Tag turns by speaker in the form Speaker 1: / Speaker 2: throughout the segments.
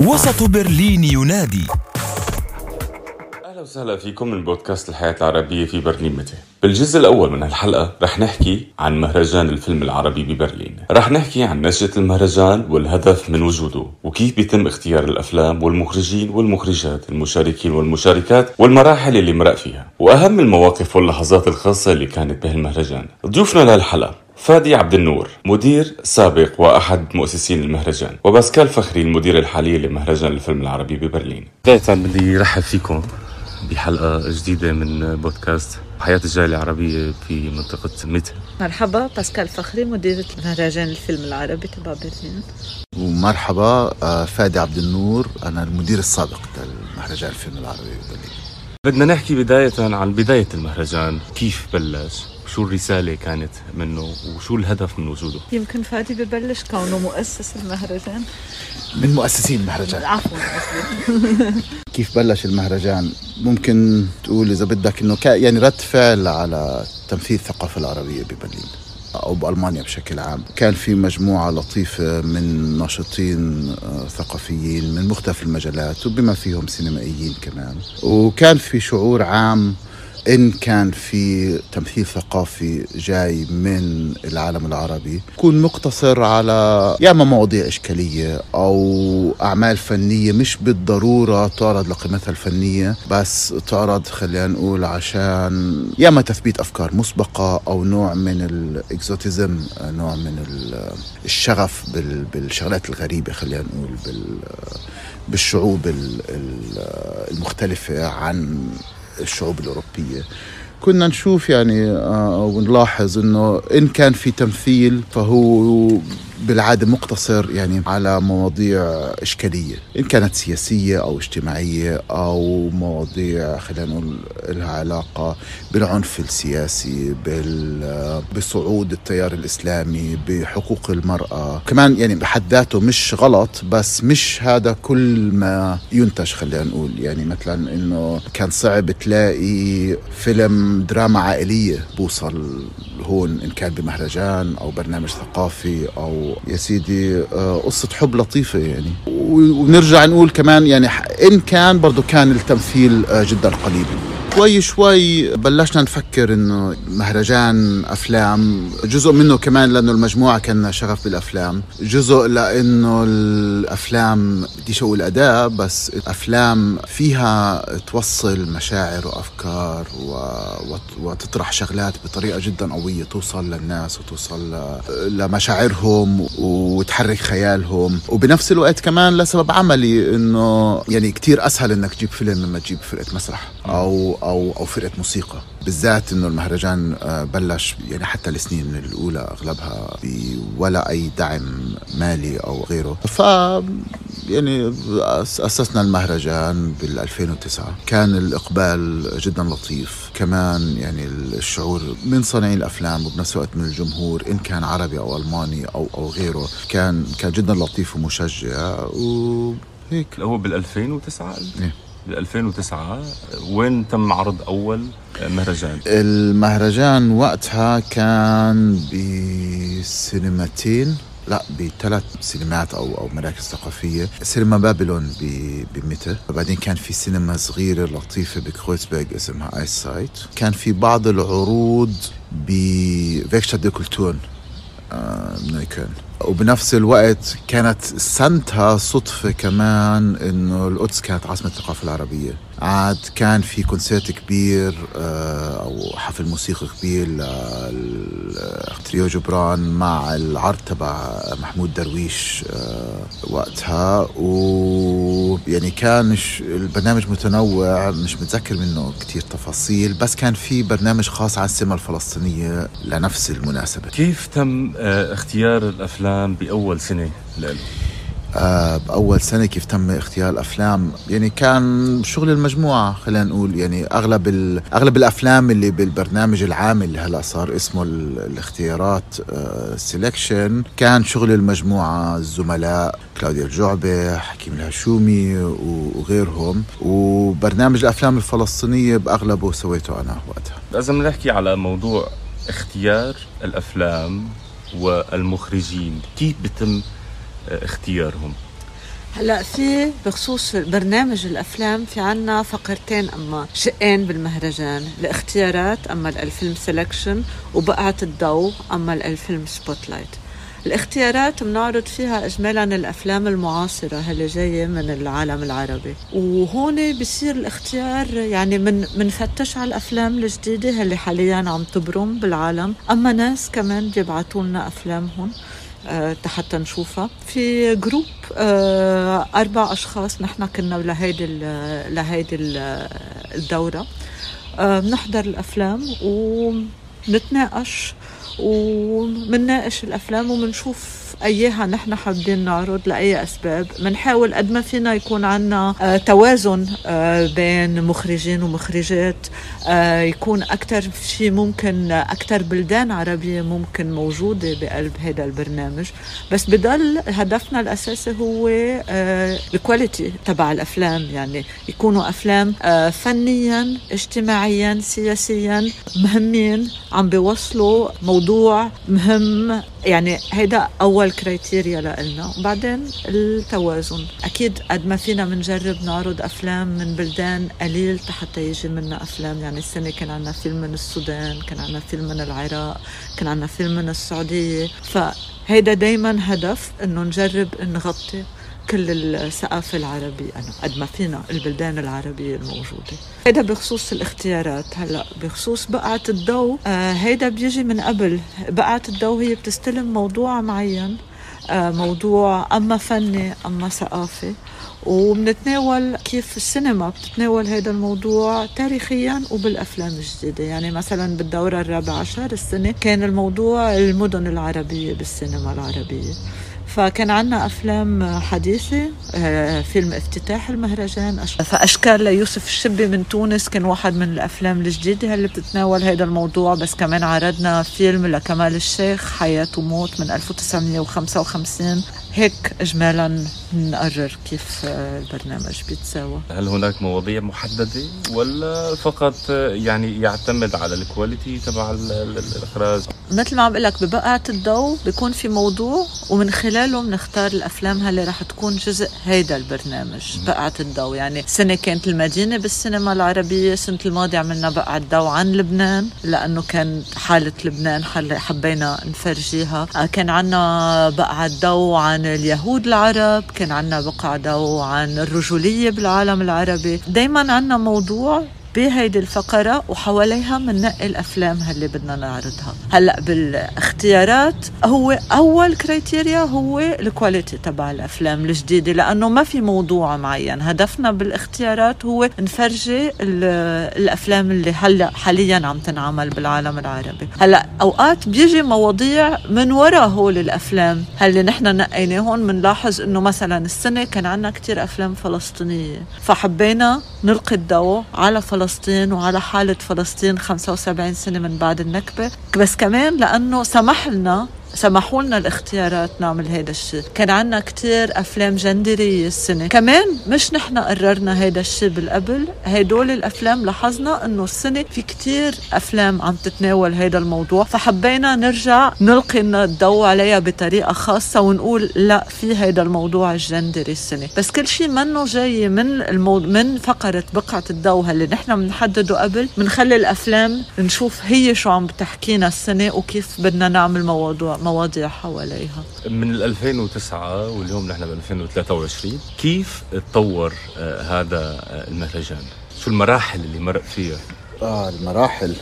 Speaker 1: وسط برلين ينادي
Speaker 2: أهلا وسهلا فيكم من بودكاست الحياة العربية في برلين متى. بالجزء الأول من هالحلقة رح نحكي عن مهرجان الفيلم العربي ببرلين. رح نحكي عن نشأة المهرجان والهدف من وجوده وكيف بيتم اختيار الأفلام والمخرجين والمخرجات المشاركين والمشاركات والمراحل اللي مرق فيها وأهم المواقف واللحظات الخاصة اللي كانت بهالمهرجان. ضيوفنا لهالحلقة فادي عبد النور مدير سابق وأحد مؤسسين المهرجان وباسكال فخري المدير الحالي لمهرجان الفيلم العربي ببرلين. بداية بدي رحب فيكم بحلقة جديدة من بودكاست حياة الجالية العربية في منطقة ميتا
Speaker 3: مرحبا باسكال فخري مديرة مهرجان الفيلم العربي تبع برلين.
Speaker 4: ومرحبا آه، فادي عبد النور أنا المدير السابق للمهرجان الفيلم العربي ببرلين.
Speaker 2: بدنا نحكي بداية عن بداية المهرجان كيف بلش؟ شو الرسالة كانت منه وشو الهدف من وجوده
Speaker 3: يمكن فادي ببلش كونه مؤسس المهرجان.
Speaker 4: من مؤسسين المهرجان.
Speaker 3: عفوا
Speaker 4: كيف بلش المهرجان؟ ممكن تقول إذا بدك إنه كان يعني رد فعل على تمثيل الثقافه العربية ببرلين أو بألمانيا بشكل عام. كان في مجموعة لطيفة من ناشطين آه، ثقافيين من مختلف المجالات وبما فيهم سينمائيين كمان. وكان في شعور عام إن كان في تمثيل ثقافي جاي من العالم العربي يكون مقتصر على يا اما مواضيع إشكالية أو أعمال فنية مش بالضرورة تعرض لقيمتها الفنية بس تعرض خلينا نقول عشان يا اما تثبيت أفكار مسبقة أو نوع من الإكزوتيزم نوع من ال- الشغف بال- بالشغلات الغريبة خلينا نقول بال بالشعوب ال- ال- المختلفة عن الشعوب الأوروبية. كنا نشوف يعني آه، ونلاحظ إنه إن كان في تمثيل فهو بالعادة مقتصر يعني على مواضيع إشكالية إن كانت سياسية أو اجتماعية أو مواضيع خلينا نقول لها علاقة بالعنف السياسي بصعود التيار الإسلامي بحقوق المرأة. كمان يعني بحد ذاته مش غلط بس مش هذا كل ما ينتج خلينا نقول. يعني مثلا إنه كان صعب تلاقي فيلم دراما عائلية بوصل هون إن كان بمهرجان أو برنامج ثقافي أو يا سيدي آه، قصة حب لطيفة يعني. ونرجع نقول كمان يعني إن كان برضو كان التمثيل آه، جدا قليل شوي شوي بلشنا نفكر إنه مهرجان أفلام جزء منه كمان لأنه المجموعة كان شغف بالأفلام جزء لأنه الأفلام بديش أقول اداء بس أفلام فيها توصل مشاعر وأفكار و... وت- وتطرح شغلات بطريقة جدا قوية توصل للناس وتوصل. لمشاعرهم وتحرك خيالهم وبنفس الوقت كمان لسبب عملي إنه يعني كتير أسهل إنك تجيب فيلم لما تجيب فرقه مسرح أو أو أو فرقة موسيقى. بالذات إنه المهرجان آه، بلش يعني حتى السنين الأولى أغلبها ولا أي دعم مالي أو غيره. ف يعني أسسنا المهرجان بال 2009 كان الإقبال جدا لطيف. كمان يعني الشعور من صانعي الأفلام وبنفس الوقت من الجمهور إن كان عربي أو ألماني أو أو غيره كان كان جدا لطيف ومشجع. وهيك
Speaker 2: هو بال 2009
Speaker 4: إيه.
Speaker 2: بال 2009 وين تم عرض أول مهرجان؟
Speaker 4: المهرجان وقتها كان بسينماتين لا بثلاث سينمات أو أو مراكز ثقافية. سينما بابلون ب- ب Mitte بعدين كان في سينما صغيرة لطيفة بكرويسبرغ اسمها Eiszeit كان في بعض العروض ب Werkstatt der Kulturen Neukölln وبنفس الوقت كانت سنتها صدفة كمان إنه القدس كانت عاصمة الثقافة العربية. عاد كان في concert كبير آه، أو حفل موسيقي كبير لتريو جبران مع العرض تبع محمود درويش آه، وقتها. ويعني كان ش- البرنامج متنوع مش متذكر منه كتير تفاصيل بس كان في برنامج خاص عن السينما الفلسطينية لنفس المناسبة.
Speaker 2: كيف تم آه، اختيار الأفلام بأول سنة له
Speaker 4: آه، بأول سنة كيف تم اختيار الأفلام؟ يعني كان شغل المجموعة خلينا نقول. يعني أغلب. أغلب الأفلام اللي بالبرنامج العام اللي هلا صار اسمه ال... الاختيارات selection كان شغل المجموعة الزملاء كلاوديا الجعبة حكيم الهشومي وغيرهم. وبرنامج الأفلام الفلسطينية بأغلبه سويته أنا وقتها.
Speaker 2: بدنا نحكي على موضوع اختيار الأفلام والمخرجين. كيف بتم آه، اختيارهم؟
Speaker 3: هلا في بخصوص برنامج الأفلام في عنا فقرتين أما شقين بالمهرجان. الاختيارات أما ال film selection وبقعة الضوء أما ال film spotlight الاختيارات بنعرض فيها اجمالا الأفلام المعاصرة اللي جاية من العالم العربي. وهون بصير الاختيار يعني من منفتش على الأفلام الجديدة اللي حاليا عم تبرم بالعالم. أما ناس كمان بيبعتوا لنا أفلامهم. حتى نشوفها. في group أه أربع أشخاص نحن كنا لهيدي لهيدي الدورة. أه بنحضر الأفلام ونتناقش ومنناقش الأفلام ومنشوف اياها نحن حابين نعرض لأي أسباب بنحاول قد ما فينا يكون عنا آه توازن آه بين مخرجين ومخرجات. آه يكون أكثر شيء ممكن أكثر بلدان عربية ممكن موجودة بقلب هذا البرنامج. بس بضل هدفنا الأساسي هو ال quality تبع الأفلام. يعني يكونوا أفلام آه فنيا اجتماعيا سياسيا مهمين عم بيوصلوا موضوع مهم يعني هيدا أول criteria لنا وبعدين التوازن. أكيد قد ما فينا بنجرب نعرض أفلام من بلدان قليل حتى يجي منا أفلام. يعني السنة كان عندنا فيلم من السودان كان عندنا فيلم من العراق كان عندنا فيلم من السعودية. فهيدا دايما هدف إنه نجرب نغطي كل الثقافة العربية أنا قد ما فينا البلدان العربية الموجودة. هيدا بخصوص الاختيارات. هلأ بخصوص بقعة الضوء آه هيدا بيجي من قبل. بقعة الضوء هي بتستلم موضوع معين آه موضوع أما فني أما ثقافي. وبنتناول كيف السينما بتتناول هذا الموضوع تاريخيا وبالأفلام الجديدة. يعني مثلا بالدورة الرابعة عشر السنة كان الموضوع المدن العربية بالسينما العربية. فكان عنا أفلام حديثة آه، فيلم افتتاح المهرجان. فأشكال ليوسف الشبي من تونس كان واحد من الأفلام الجديدة اللي بتتناول هذا الموضوع. بس كمان عرضنا فيلم لكمال الشيخ حياة وموت من 1955 هيك اجمالا نقرر كيف البرنامج بيتساوى.
Speaker 2: هل هناك مواضيع محددة ولا فقط يعني يعتمد على الكواليتي تبع الإخراج؟
Speaker 3: مثل ما عم بقول لك ببقعة الضوء بيكون في موضوع ومن خلاله بنختار الأفلام اللي رح تكون جزء هيدا البرنامج بقعة الضوء. يعني سنة كانت المدينة بالسينما العربية السنة الماضية عملنا بقعة ضوء عن لبنان لأنه كان حالة لبنان حبينا نفرجيها. كان عنا بقعة ضوء عن اليهود العرب كان عنا بقعة وعن الرجولية بالعالم العربي. دايما عنا موضوع بهيدي الفقرة وحواليها بننقي الأفلام اللي بدنا نعرضها. هلأ بالاختيارات هو أول criteria هو ال quality تبع الأفلام الجديدة لأنه ما في موضوع معين. هدفنا بالاختيارات هو نفرجي الأفلام اللي هلأ حاليا عم تنعمل بالعالم العربي. هلأ أوقات بيجي مواضيع من وراء هول الأفلام اللي نحن نقيناهم بنلاحظ إنه مثلا السنة كان عنا كتير أفلام فلسطينية فحبينا نلقي الضوء على فلسطين فلسطين وعلى حالة فلسطين 75 سنة من بعد النكبة. بس كمان لأنه سمح لنا سمحوا لنا الاختيارات نعمل هيدا الشيء كان عنا كتير أفلام جندرية السنة. كمان مش نحن قررنا هيدا الشيء بالقبل. هيدول الأفلام لاحظنا أنه السنة في كتير أفلام عم تتناول هيدا الموضوع. فحبينا نرجع نلقي الضوء عليها بطريقة خاصة ونقول لا في هيدا الموضوع الجندري السنة. بس كل شيء منه جاي من المو... من فقرة بقعة الضوء اللي نحن بنحدده قبل. بنخلي الأفلام نشوف هي شو عم بتحكينا السنة وكيف بدنا نعمل موضوع مواضيع حواليها
Speaker 2: من 2009 واليوم نحن ب 2023 كيف تطور آه هذا آه المهرجان؟ شو المراحل اللي مرق فيها؟
Speaker 4: آه المراحل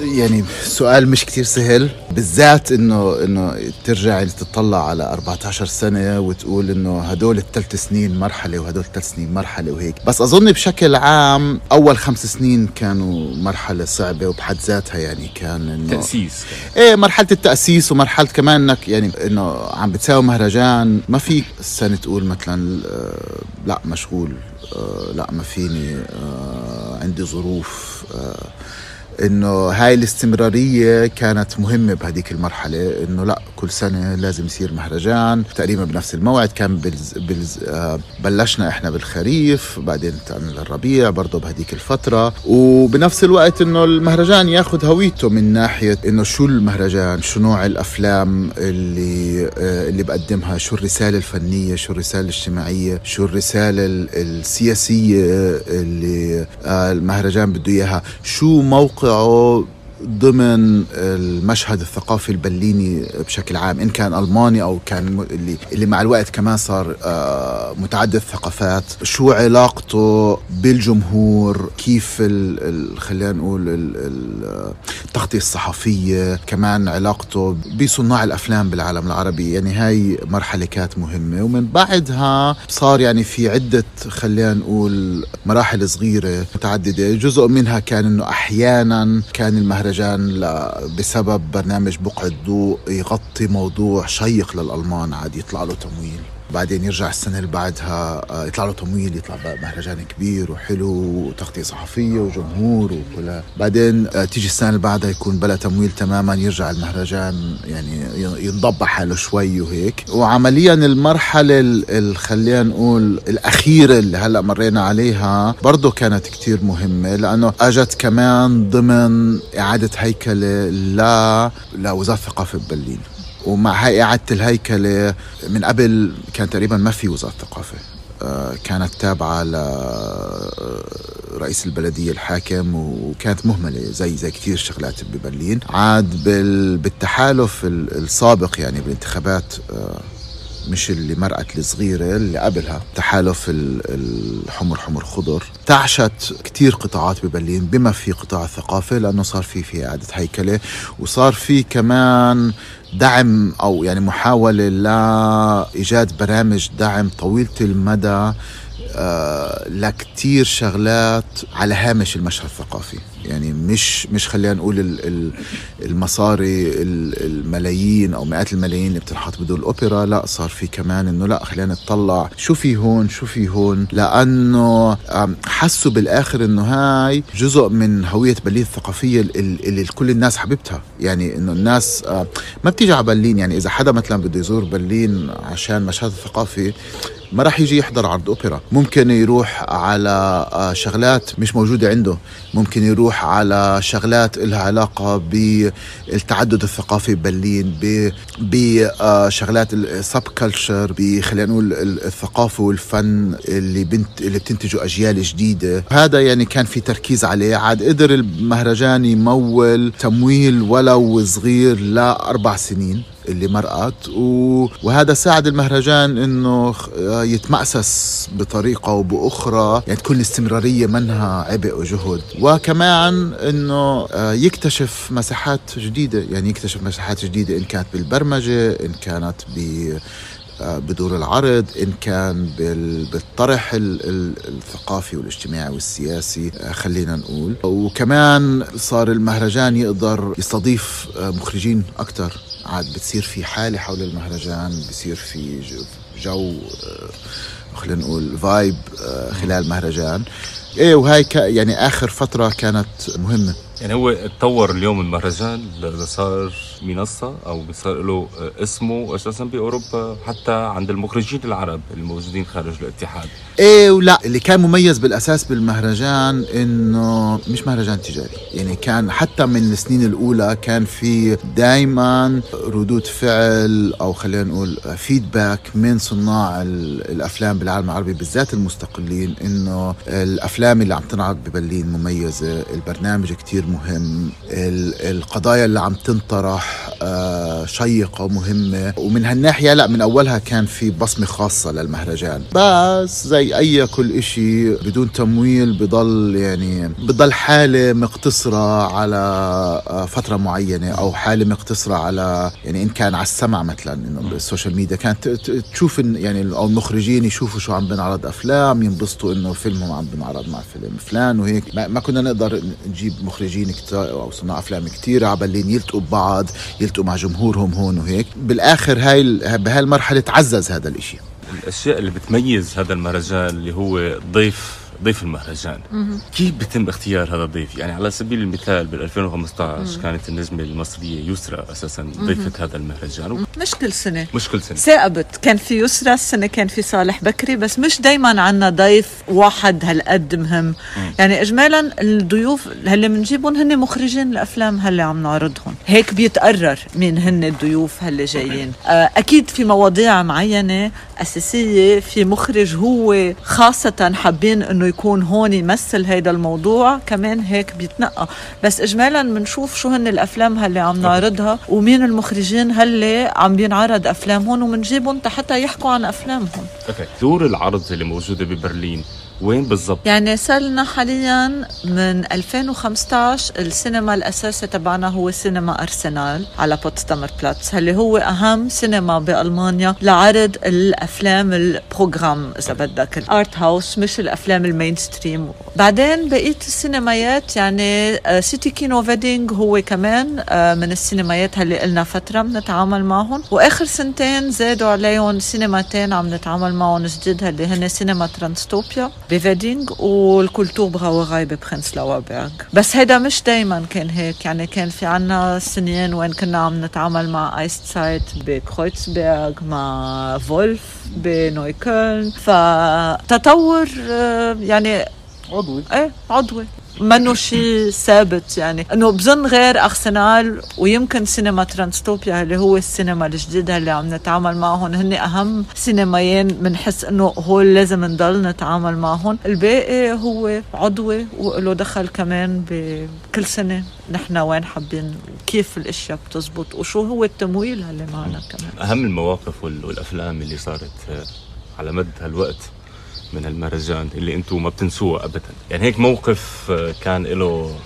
Speaker 4: يعني سؤال مش كتير سهل. بالذات انه إنه ترجع تطلع على 14 سنة وتقول إنه هدول الثلاث سنين مرحلة وهدول الثلاث سنين مرحلة وهيك. بس أظن بشكل عام أول خمس سنين كانوا مرحلة صعبة وبحد ذاتها يعني كان إنه
Speaker 2: تأسيس
Speaker 4: إيه مرحلة التأسيس ومرحلة كمان إنك يعني إنه عم بتساوي مهرجان. ما فيك السنة تقول مثلا آه، لا مشغول آه، لا ما فيني آه، عندي ظروف إنه هاي الاستمرارية كانت مهمة بهديك المرحلة إنه لا كل سنة لازم يصير مهرجان. تقريبا بنفس الموعد كان بلز بلز آه بلشنا إحنا بالخريف بعدين انتقلنا للربيع برضه بهديك الفترة. وبنفس الوقت إنه المهرجان ياخذ هويته من ناحية إنه شو المهرجان شو نوع الأفلام اللي آه اللي بقدمها شو الرسالة الفنية شو الرسالة الاجتماعية شو الرسالة ال- السياسية اللي آه المهرجان بده إياها شو موقعه ضمن المشهد الثقافي البرليني بشكل عام إن كان ألماني أو كان اللي اللي مع الوقت كمان صار آه، متعدد الثقافات شو علاقته بالجمهور؟ كيف خلينا نقول ال- ال- التغطية الصحفية؟ كمان علاقته بصناع الأفلام بالعالم العربي. يعني هاي مرحلة كانت مهمة. ومن بعدها صار يعني في عدة خلينا نقول مراحل صغيرة متعددة. جزء منها كان إنه أحيانا كان المهرجان ل- بسبب برنامج بقعة ضوء يغطي موضوع شيق للألمان عاد يطلع له تمويل. بعدين يرجع السنة اللي بعدها آه، يطلع له تمويل يطلع مهرجان كبير وحلو وتغطية صحفية وجمهور وكلها بعدين آه، تيجي السنة اللي بعدها يكون بلا تمويل تماما يرجع المهرجان يعني ينضب حاله شوي وهيك. وعمليا المرحلة ال- ال- خلينا نقول الأخيرة اللي هلأ مرينا عليها برضه كانت كتير مهمة لأنه أجت كمان ضمن إعادة هيكلة لا لوزارة الثقافة ببرلين. ومع هاي إعادة الهيكلة من قبل كان تقريبا ما في وزارة ثقافة آه، كانت تابعة لرئيس البلدية الحاكم وكانت مهملة زي زي كثير شغلات ببرلين. عاد بال- بالتحالف ال- السابق يعني بالانتخابات آه، مش اللي مرقت الصغيرة اللي قبلها. تحالف ال- الحمر حمر خضر. تعشت كتير قطاعات ببرلين بما في قطاع الثقافة لأنه صار في في إعادة هيكلة. وصار في كمان دعم أو يعني محاولة لإيجاد برامج دعم طويلة المدى لكتير شغلات على هامش المشهد الثقافي. يعني مش مش خلينا نقول ال- ال- المصاري ال- الملايين أو مئات الملايين اللي بتنحط بدون الأوبرا. لا صار في كمان إنه لا خلينا نطلع شو في هون شو في هون. لأنه حسوا بالآخر إنه هاي جزء من هوية برلين الثقافية ال- ال- اللي كل الناس حبيبتها. يعني إنه الناس آه، ما بتيجي على برلين. يعني إذا حدا مثلا بده يزور برلين عشان مشهد الثقافي ما راح يجي يحضر عرض أوبرا. ممكن يروح على آه، شغلات مش موجودة عنده. ممكن يروح على شغلات لها علاقة بالتعدد الثقافي ببرلين بشغلات السب كلتشر خلينا نقول ال- الثقافة والفن اللي بنت اللي بتنتجه أجيال جديدة. هذا يعني كان في تركيز عليه. عاد قدر المهرجان يمول تمويل ولو صغير لأربع سنين. اللي مرقت. وهذا ساعد المهرجان إنه آه، يتمأسس بطريقة وباخرى يعني تكون الاستمرارية منها عبء وجهد. وكمان إنه آه، يكتشف مساحات جديدة. يعني يكتشف مساحات جديدة إن كانت بالبرمجة إن كانت ب آه، بدور العرض إن كان بال- بالطرح ال- ال- الثقافي والاجتماعي والسياسي. خلينا نقول. وكمان صار المهرجان يقدر يستضيف مخرجين أكثر عاد بتصير في حالة حول المهرجان بصير في جو, آه، خلينا نقول فايب آه، خلال المهرجان إيه وهاي يعني آخر فترة كانت مهمة.
Speaker 2: يعني هو اتطور اليوم المهرجان لصار منصة أو صار له اسمه أساسا بأوروبا حتى عند المخرجين العرب الموجودين خارج الاتحاد.
Speaker 4: إيه ولا اللي كان مميز بالأساس بالمهرجان إنه مش مهرجان تجاري. يعني كان حتى من السنين الأولى كان في دائما ردود فعل أو خلينا نقول فيدباك من صناع ال- الأفلام بالعالم العربي بالذات المستقلين إنه الأفلام اللي عم تنعرض ببرلين مميزة البرنامج كتير مهم ال- القضايا اللي عم تنطرح آه، شيقة ومهمة. ومن هالناحية لا من أولها كان في بصمة خاصة للمهرجان. بس زي أي كل إشي بدون تمويل بضل يعني بضل حالة مقتصرة على آه، فترة معينة أو حالة مقتصرة على يعني إن كان على السمع مثلا إنه بال social media. كانت تشوف إن يعني أو المخرجين يشوفوا شو عم بنعرض أفلام ينبسطوا إنه فيلمهم عم بنعرض مع فيلم فلان وهيك. ما كنا نقدر نجيب مخرجين كتير أو صناع أفلام كتير على برلين يلتقوا ببعض يلتقوا مع جمهورهم هون وهيك. بالآخر هاي ال- بهاي المرحله تعزز هذا الإشي.
Speaker 2: الأشياء اللي بتميز هذا المهرجان اللي هو ضيف ضيف المهرجان. كيف بيتم اختيار هذا الضيف؟ يعني على سبيل المثال بال 2015 كانت النجمة المصرية يسرى أساسا ضيفه هذا المهرجان.
Speaker 3: مش كل سنة.
Speaker 2: مش كل سنة.
Speaker 3: ثاقبت كان في يسرى السنة كان في صالح بكري بس مش دايما عنا ضيف واحد هالقد مهم. يعني إجمالا الضيوف اللي بنجيبهم هن مخرجين الأفلام هاللي عم نعرضهم. هيك بيتقرر مين هن الضيوف هاللي جايين. آه، أكيد في مواضيع معينة أساسية في مخرج هو خاصة حابين إنه يكون هون يمثل هيدا الموضوع كمان هيك بيتنقى. بس إجمالا بنشوف شو هن الأفلام هاللي عم نعرضها ومين المخرجين هاللي عم بينعرض أفلامهم وبنجيبهم حتى يحكوا عن أفلامهم.
Speaker 2: okay. دور العرض اللي موجودة ببرلين وين بالضبط؟
Speaker 3: يعني صار لنا حاليا من 2015 السينما الأساسي تبعنا هو سينما أرسنال على بوتسدامر بلاتس اللي هو أهم سينما بألمانيا لعرض الأفلام ال program إذا بدك ال art house مش الأفلام ال mainstream بعدين بقيه السينمايات يعني City Kino Wedding هو كمان آه، من السينمايات اللي قلنا فترة بنتعامل معهم. وآخر سنتين زادوا عليهم سينماتين عم نتعامل معهم جديد اللي هن سينما Transtopia. ب Wedding وال Kulturbrauerei ب Prenzlauer Berg بس هيدا مش دايما كان هيك يعني كان في عنا سنين وين كنا عم نتعامل مع Eiszeit ب Kreuzberg مع Wolf بنويكولن فتطور يعني
Speaker 4: عضوي
Speaker 3: إيه عضوي منه شيء ثابت يعني. إنه بظن غير أرسنال ويمكن سينما ترانستوبيا اللي هو السينما الجديدة اللي عم نتعامل معهم. هن أهم سينمايين بنحس إنه هول لازم نضل نتعامل معهم. الباقي هو عضوي وله دخل كمان بكل سنة. نحن وين حابين كيف الأشياء بتزبط وشو هو التمويل اللي معنا كمان.
Speaker 2: أهم المواقف وال- والأفلام اللي صارت على مد هالوقت. من المهرجان اللي أنتم ما بتنسوه ابدا. يعني هيك موقف آه، كان له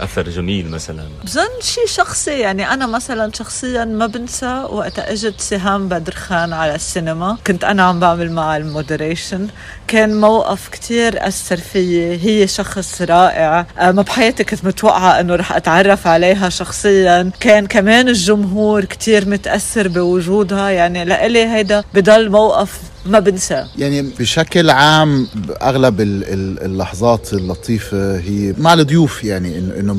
Speaker 2: أثر جميل مثلا.
Speaker 3: بظن شيء شخصي يعني أنا مثلا شخصيا ما بنسى وقت إجت سهام بدر خان على السينما. كنت أنا عم بعمل معها المودريشن. كان موقف كتير أثر فيي. هي شخص رائع. آه، ما بحياتي كنت متوقعة إنه رح أتعرف عليها شخصيا. كان كمان الجمهور كتير متأثر بوجودها. يعني لإلي هيدا بضل موقف ما بنساه
Speaker 4: يعني بشكل عام أغلب ال- ال- اللحظات اللطيفة هي مع الضيوف يعني إنه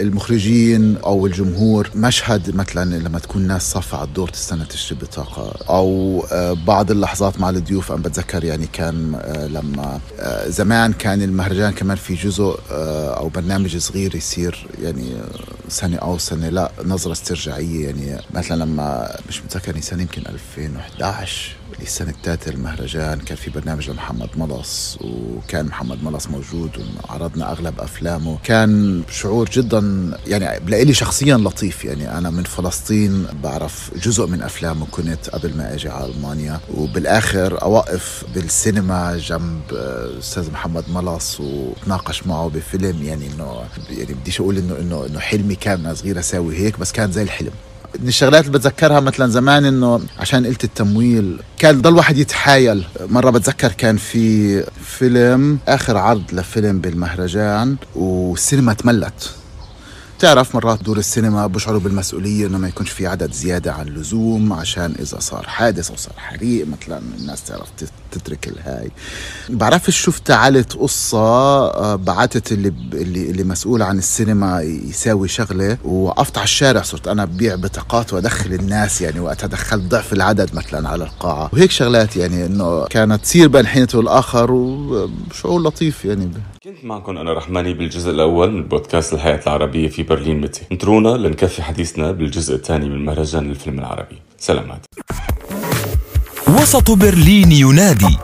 Speaker 4: المخرجين أو الجمهور مشهد مثلا لما تكون ناس صافة على الدور تستنى تشتري بطاقة أو آه، بعض اللحظات مع الضيوف أنا بتذكر يعني كان آه، لما آه، زمان كان المهرجان كمان في جزء أو برنامج صغير يصير يعني سنة أو سنة لا نظرة استرجاعية يعني مثلا لما مش متذكر يعني سنة يمكن 2011 السنة الثالثة المهرجان كان في برنامج لمحمد ملص وكان محمد ملص موجود وعرضنا أغلب أفلامه. كان شعور جدا يعني بلاقي شخصيا لطيف. يعني أنا من فلسطين بعرف جزء من أفلامه كنت قبل ما أجي على ألمانيا. وبالآخر أوقف بالسينما جنب آه، أستاذ محمد ملص وتناقش معه بفيلم. يعني إنه يعني بديش أقول إنه إنه إنه حلمي كان صغير أساوي هيك بس كان زي الحلم. من الشغلات اللي بتذكرها مثلا زمان إنه عشان قلت التمويل كان ضل واحد يتحايل. مرة بتذكر كان في فيلم آخر عرض لفيلم بالمهرجان والسينما تملت. تعرف مرات دور السينما بشعروا بالمسؤولية إنه ما يكونش في عدد زيادة عن اللزوم عشان إذا صار حادث أو صار حريق مثلا الناس تعرف تت- تترك الهاي. بعرفش شفت عالت قصة آه، بعتت اللي اللي اللي مسؤول عن السينما يساوي شغلة ووقفت على الشارع صرت أنا ببيع بطاقات وأدخل الناس يعني وقتها دخلت ضعف العدد مثلا على القاعة. وهيك شغلات يعني إنه كانت تصير بين حين والاخر وشعور لطيف يعني.
Speaker 2: كنت معكم أنا رحماني بالجزء الأول من بودكاست الحياة العربية في برلين متى انطرونا لنكفي حديثنا بالجزء الثاني من مهرجان الفيلم العربي. سلامات.
Speaker 1: وسط برلين ينادي.